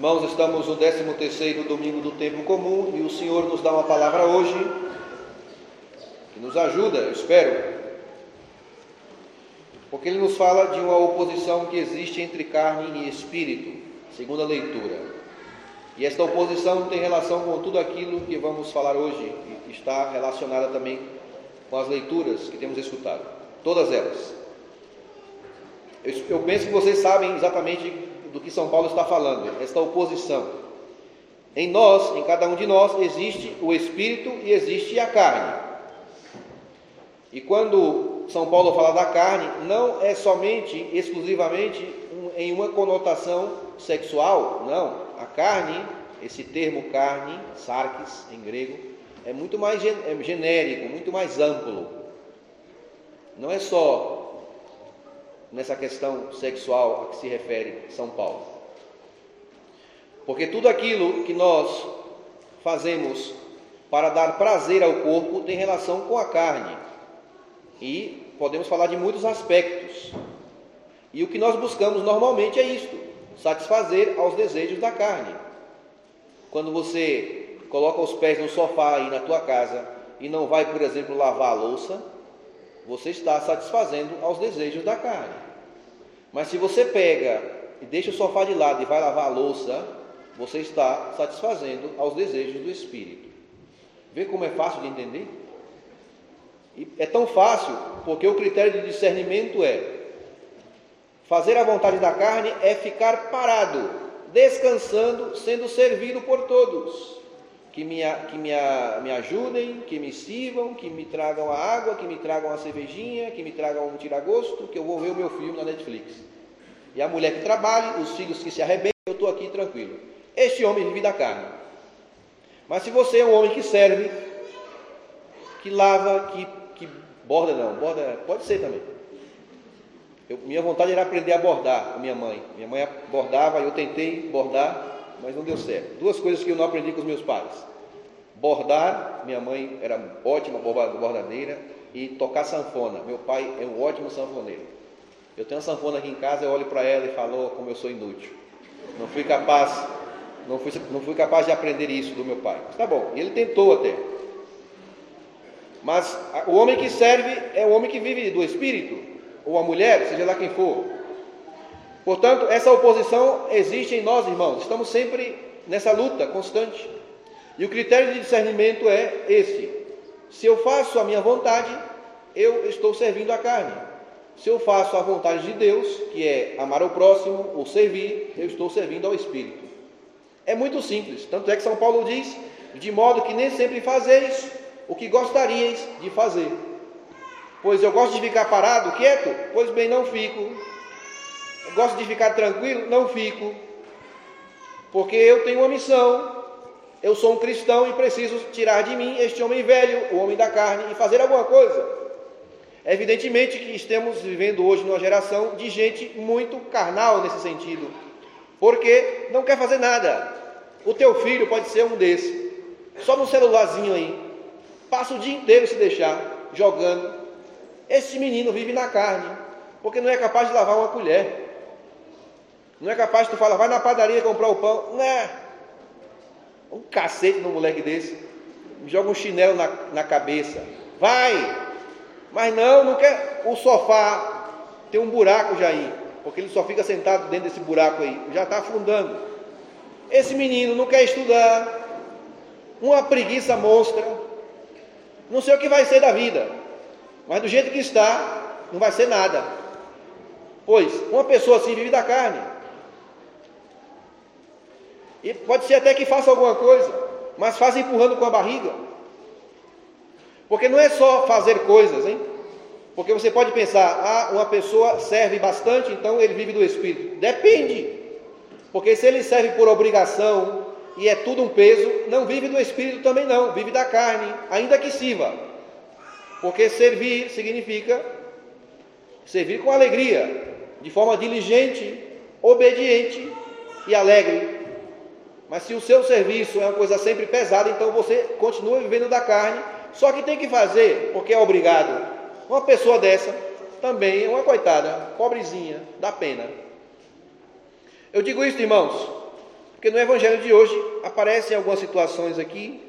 Irmãos, estamos no 13º domingo do tempo comum e o Senhor nos dá uma palavra hoje que nos ajuda, eu espero. Porque ele nos fala de uma oposição que existe entre carne e espírito, segundo a leitura. E esta oposição tem relação com tudo aquilo que vamos falar hoje e está relacionada também com as leituras que temos escutado, todas elas. Eu penso que vocês sabem exatamente do que São Paulo está falando, esta oposição. Em nós, em cada um de nós, existe o espírito e existe a carne. E quando São Paulo fala da carne, não é somente, exclusivamente, um, em uma conotação sexual, não. A carne, esse termo carne, sarkis em grego, é muito mais é genérico, muito mais amplo. Não é só nessa questão sexual a que se refere São Paulo. Porque tudo aquilo que nós fazemos para dar prazer ao corpo tem relação com a carne. E podemos falar de muitos aspectos. E o que nós buscamos normalmente é isto: satisfazer aos desejos da carne. Quando você coloca os pés no sofá aí na tua casa e não vai, por exemplo, lavar a louça, você está satisfazendo aos desejos da carne. Mas se você pega e deixa o sofá de lado e vai lavar a louça, você está satisfazendo aos desejos do espírito. Vê como é fácil de entender? E é tão fácil porque o critério de discernimento é fazer a vontade da carne é ficar parado, descansando, sendo servido por todos que, me, que me, me ajudem, que me sirvam, que me tragam a água, que me tragam a cervejinha, que me tragam um tiragosto, que eu vou ver o meu filme na Netflix. E a mulher que trabalha, os filhos que se arrebentam, eu estou aqui tranquilo. Este homem vive da carne. Mas se você é um homem que serve, que lava, que, que borda, não, borda pode ser também. Eu, minha vontade era aprender a bordar com minha mãe. Minha mãe bordava, eu tentei bordar, mas não deu certo. Duas coisas que eu não aprendi com os meus pais: bordar, minha mãe era ótima bordadeira, e tocar sanfona. Meu pai é um ótimo sanfoneiro. Eu tenho uma sanfona aqui em casa, eu olho para ela e falo como eu sou inútil. Não fui capaz, não fui, não fui capaz de aprender isso do meu pai. Mas tá bom, ele tentou até. Mas o homem que serve é o homem que vive do espírito, ou a mulher, seja lá quem for. Portanto, essa oposição existe em nós, irmãos. Estamos sempre nessa luta constante. E o critério de discernimento é esse: se eu faço a minha vontade, eu estou servindo a carne. Se eu faço a vontade de Deus, que é amar o próximo ou servir, eu estou servindo ao Espírito. É muito simples. Tanto é que São Paulo diz: de modo que nem sempre fazeis o que gostaríeis de fazer. Pois eu gosto de ficar parado, quieto? Pois bem, não fico gosto de ficar tranquilo? Não fico. Porque eu tenho uma missão. Eu sou um cristão e preciso tirar de mim este homem velho, o homem da carne, e fazer alguma coisa. Evidentemente que estamos vivendo hoje numa geração de gente muito carnal nesse sentido, porque não quer fazer nada. O teu filho pode ser um desses, só no celularzinho aí, passa o dia inteiro se deixar jogando. Esse menino vive na carne, porque não é capaz de lavar uma colher. Não é capaz de tu falar, vai na padaria comprar o pão. Não é. Um cacete no moleque desse. Joga um chinelo na, na cabeça. Vai! Mas não, não quer. O sofá tem um buraco já aí. Porque ele só fica sentado dentro desse buraco aí. Já está afundando. Esse menino não quer estudar. Uma preguiça monstra. Não sei o que vai ser da vida. Mas do jeito que está, não vai ser nada. Pois uma pessoa assim vive da carne. E pode ser até que faça alguma coisa, mas faz empurrando com a barriga. Porque não é só fazer coisas, hein? Porque você pode pensar, ah, uma pessoa serve bastante, então ele vive do Espírito. Depende. Porque se ele serve por obrigação e é tudo um peso, não vive do Espírito também não, vive da carne, ainda que sirva. Porque servir significa servir com alegria, de forma diligente, obediente e alegre. Mas se o seu serviço é uma coisa sempre pesada, então você continua vivendo da carne, só que tem que fazer porque é obrigado. Uma pessoa dessa também é uma coitada, pobrezinha, dá pena. Eu digo isso, irmãos, Porque no evangelho de hoje aparecem algumas situações aqui.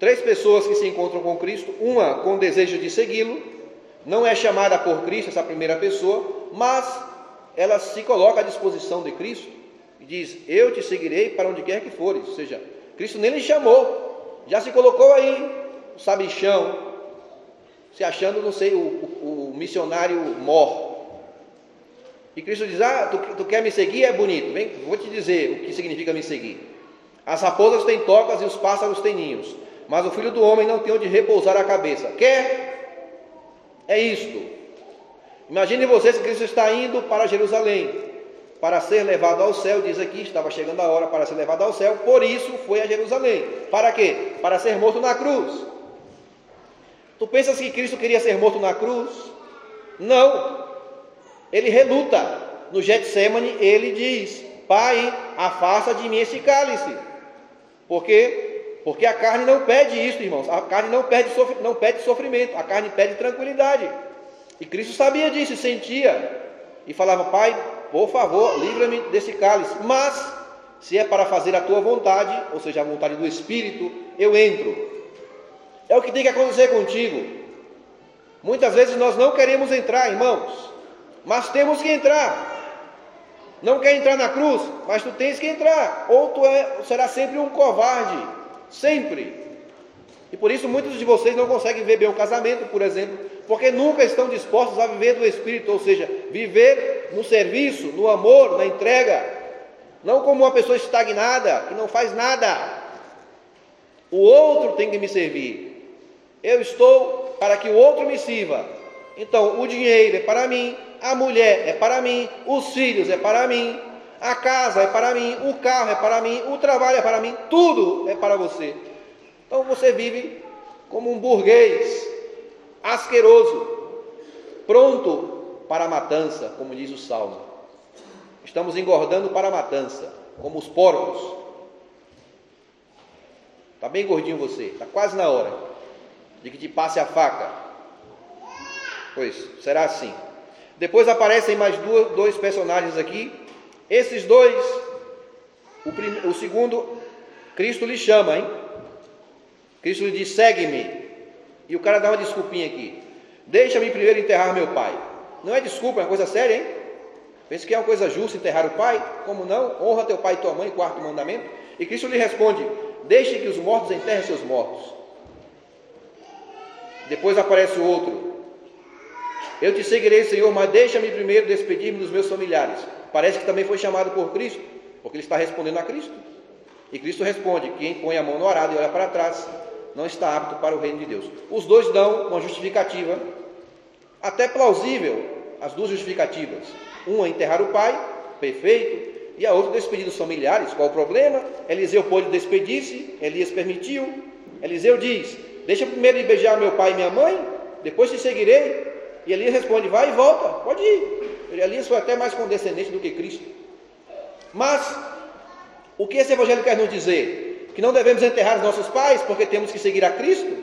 Três pessoas que se encontram com Cristo, uma com desejo de segui-lo, não é chamada por Cristo essa primeira pessoa, mas ela se coloca à disposição de Cristo e diz: Eu te seguirei para onde quer que fores. Ou seja, Cristo nem lhe chamou, já se colocou aí, sabichão, se achando, não sei, o, o, o missionário mor. E Cristo diz: Ah, tu, tu, quer me seguir? É bonito. Vem, vou te dizer o que significa me seguir. As raposas têm tocas e os pássaros têm ninhos, mas o filho do homem não tem onde repousar a cabeça. Quer? É isto. Imagine vocês que Cristo está indo para Jerusalém para ser levado ao céu, diz aqui, estava chegando a hora para ser levado ao céu, por isso foi a Jerusalém. Para quê? Para ser morto na cruz. Tu pensas que Cristo queria ser morto na cruz? Não. Ele reluta. No Getsemane, ele diz: Pai, afasta de mim esse cálice. Por quê? Porque a carne não pede isso, irmãos. A carne não pede, não pede sofrimento, a carne pede tranquilidade. E Cristo sabia disso, sentia. E falava: Pai, por favor, livra-me desse cálice. Mas, se é para fazer a tua vontade, ou seja, a vontade do Espírito, eu entro. É o que tem que acontecer contigo. Muitas vezes nós não queremos entrar, irmãos, mas temos que entrar. Não quer entrar na cruz, mas tu tens que entrar, ou tu é, será sempre um covarde, sempre. E por isso muitos de vocês não conseguem ver bem o casamento, por exemplo, porque nunca estão dispostos a viver do Espírito, ou seja, viver no serviço, no amor, na entrega, não como uma pessoa estagnada, que não faz nada. O outro tem que me servir, eu estou para que o outro me sirva. Então, o dinheiro é para mim, a mulher é para mim, os filhos é para mim, a casa é para mim, o carro é para mim, o trabalho é para mim, tudo é para você. Então você vive como um burguês asqueroso, pronto para a matança, como diz o salmo. Estamos engordando para a matança, como os porcos. Está bem gordinho você, está quase na hora de que te passe a faca. Pois será assim. Depois aparecem mais dois personagens aqui. Esses dois, o, prim, o segundo, Cristo lhe chama, hein? Cristo lhe diz: segue-me. E o cara dá uma desculpinha aqui. Deixa-me primeiro enterrar meu pai. Não é desculpa, é uma coisa séria, hein? Pensa que é uma coisa justa enterrar o pai? Como não? Honra teu pai e tua mãe, quarto mandamento. E Cristo lhe responde: Deixe que os mortos enterrem seus mortos. Depois aparece o outro. Eu te seguirei, Senhor, mas deixa-me primeiro despedir-me dos meus familiares. Parece que também foi chamado por Cristo, porque ele está respondendo a Cristo. E Cristo responde: quem põe a mão no arado e olha para trás não está apto para o reino de Deus. Os dois dão uma justificativa, até plausível, as duas justificativas. Uma enterrar o pai, perfeito, e a outra despedir dos familiares. Qual o problema? Eliseu pôde despedir-se, Elias permitiu. Eliseu diz: Deixa primeiro ir beijar meu pai e minha mãe, depois te seguirei. E Elias responde: Vai e volta, pode ir. Elias foi até mais condescendente do que Cristo. Mas, o que esse evangelho quer nos dizer? Que não devemos enterrar os nossos pais porque temos que seguir a Cristo?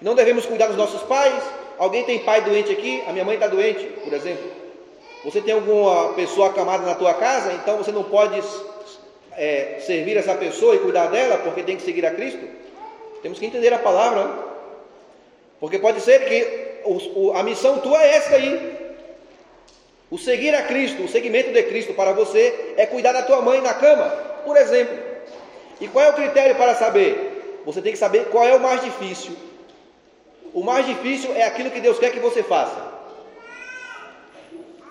Não devemos cuidar dos nossos pais? Alguém tem pai doente aqui? A minha mãe está doente, por exemplo. Você tem alguma pessoa acamada na tua casa, então você não pode é, servir essa pessoa e cuidar dela porque tem que seguir a Cristo? Temos que entender a palavra, né? porque pode ser que o, a missão tua é essa aí. O seguir a Cristo, o seguimento de Cristo para você é cuidar da tua mãe na cama, por exemplo. E qual é o critério para saber? Você tem que saber qual é o mais difícil. O mais difícil é aquilo que Deus quer que você faça.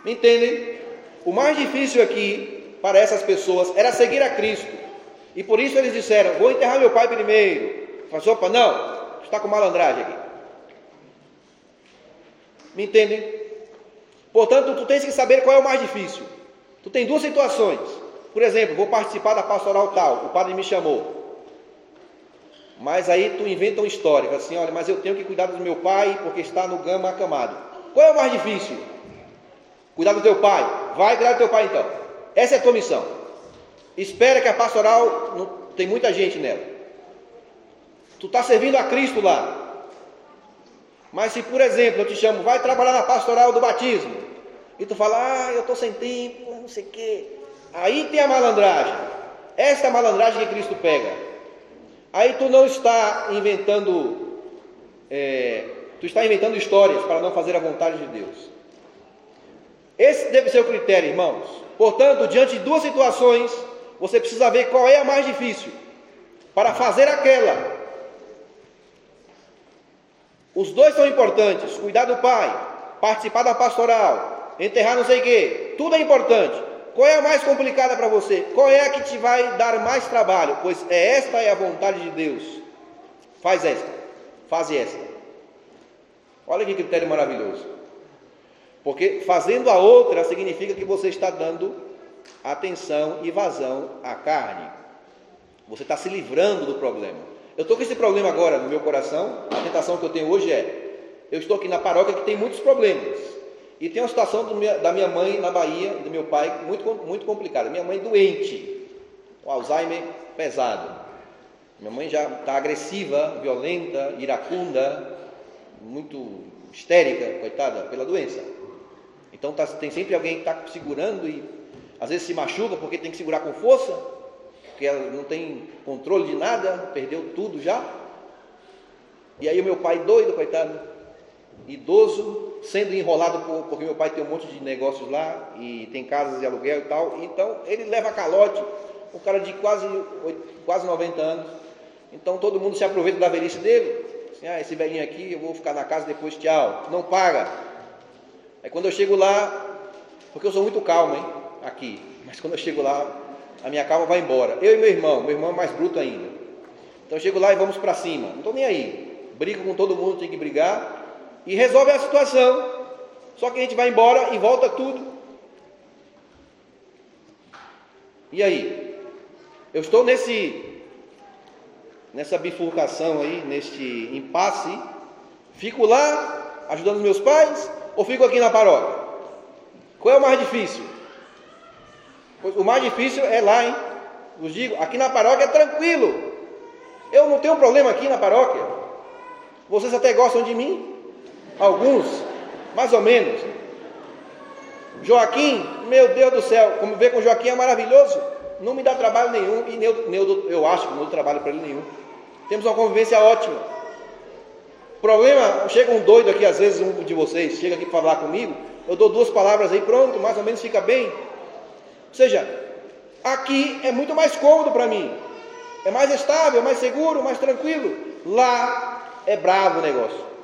Me entendem? O mais difícil aqui para essas pessoas era seguir a Cristo. E por isso eles disseram: Vou enterrar meu pai primeiro. Faz opa, não, está com malandragem aqui. Me entendem? Portanto, tu tens que saber qual é o mais difícil. Tu tem duas situações. Por exemplo, vou participar da pastoral tal, o padre me chamou. Mas aí tu inventa uma história, assim, olha, mas eu tenho que cuidar do meu pai porque está no gama acamado. Qual é o mais difícil? Cuidar do teu pai. Vai cuidar do teu pai então. Essa é a tua missão. Espera que a pastoral não, tem muita gente nela. Tu está servindo a Cristo lá. Mas se, por exemplo, eu te chamo, vai trabalhar na pastoral do batismo, e tu fala, ah, eu estou sem tempo, não sei o quê, Aí tem a malandragem. Esta é a malandragem que Cristo pega. Aí tu não está inventando, é, tu está inventando histórias para não fazer a vontade de Deus. Esse deve ser o critério, irmãos. Portanto, diante de duas situações, você precisa ver qual é a mais difícil para fazer aquela. Os dois são importantes: cuidar do pai, participar da pastoral, enterrar não sei o quê, tudo é importante. Qual é a mais complicada para você? Qual é a que te vai dar mais trabalho? Pois é esta é a vontade de Deus. Faz esta, faz esta. Olha que critério maravilhoso. Porque fazendo a outra significa que você está dando atenção e vazão à carne. Você está se livrando do problema. Eu estou com esse problema agora no meu coração. A tentação que eu tenho hoje é: eu estou aqui na paróquia que tem muitos problemas. E tem uma situação da minha mãe na Bahia, do meu pai, muito, muito complicada. Minha mãe doente, o Alzheimer pesado. Minha mãe já está agressiva, violenta, iracunda, muito histérica, coitada, pela doença. Então tá, tem sempre alguém que está segurando e às vezes se machuca porque tem que segurar com força, porque ela não tem controle de nada, perdeu tudo já. E aí o meu pai doido, coitado, idoso, sendo enrolado por, porque meu pai tem um monte de negócios lá e tem casas de aluguel e tal. Então ele leva calote, um cara de quase, quase 90 anos. Então todo mundo se aproveita da velhice dele. Assim, ah, esse velhinho aqui, eu vou ficar na casa depois, tchau. Não paga. Aí quando eu chego lá, porque eu sou muito calmo, hein, aqui, mas quando eu chego lá, a minha calma vai embora. Eu e meu irmão, meu irmão é mais bruto ainda. Então eu chego lá e vamos para cima. Não estou nem aí. Brigo com todo mundo, tem que brigar e resolve a situação. Só que a gente vai embora e volta tudo. E aí? Eu estou nesse nessa bifurcação aí, neste impasse. Fico lá ajudando meus pais ou fico aqui na paróquia? Qual é o mais difícil? O mais difícil é lá, hein? Vos digo, aqui na paróquia é tranquilo. Eu não tenho problema aqui na paróquia. Vocês até gostam de mim. Alguns, mais ou menos. Joaquim, meu Deus do céu, como ver com Joaquim é maravilhoso, não me dá trabalho nenhum, e nem eu, nem eu, eu acho que não dou trabalho para ele nenhum. Temos uma convivência ótima. Problema, chega um doido aqui, às vezes um de vocês chega aqui para falar comigo, eu dou duas palavras aí, pronto, mais ou menos fica bem. Ou seja, aqui é muito mais cômodo para mim, é mais estável, mais seguro, mais tranquilo. Lá é bravo o negócio.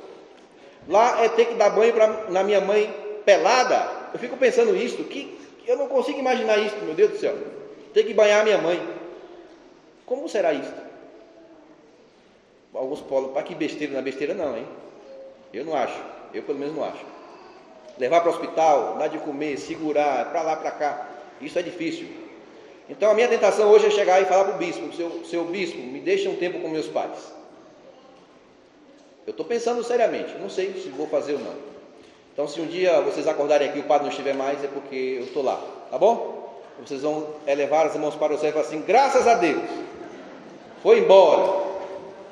Lá é ter que dar banho pra, na minha mãe pelada. Eu fico pensando isso, que eu não consigo imaginar isso, meu Deus do céu. Ter que banhar a minha mãe. Como será isso? Alguns polos, para que besteira, não é besteira não, hein? Eu não acho, eu pelo menos não acho. Levar para o hospital, dar de comer, segurar, para lá, para cá, isso é difícil. Então a minha tentação hoje é chegar e falar para o bispo, seu, seu bispo, me deixa um tempo com meus pais. Eu estou pensando seriamente, não sei se vou fazer ou não. Então, se um dia vocês acordarem aqui e o padre não estiver mais, é porque eu estou lá, tá bom? Vocês vão elevar as mãos para o céu e falar assim: graças a Deus, foi embora.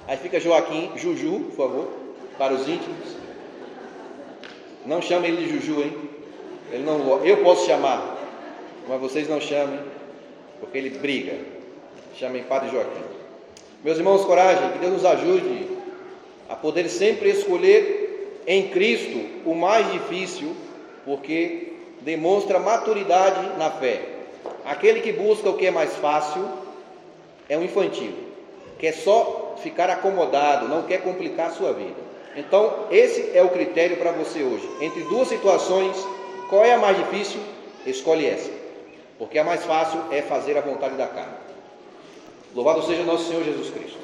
Aí fica Joaquim, Juju, por favor, para os íntimos. Não chame ele de Juju, hein? Ele não, eu posso chamar, mas vocês não chamem, porque ele briga. Chamem Padre Joaquim. Meus irmãos, coragem, que Deus nos ajude a poder sempre escolher em Cristo o mais difícil, porque demonstra maturidade na fé. Aquele que busca o que é mais fácil é um infantil, quer só ficar acomodado, não quer complicar a sua vida. Então, esse é o critério para você hoje. Entre duas situações, qual é a mais difícil? Escolhe essa, porque a mais fácil é fazer a vontade da carne. Louvado seja nosso Senhor Jesus Cristo.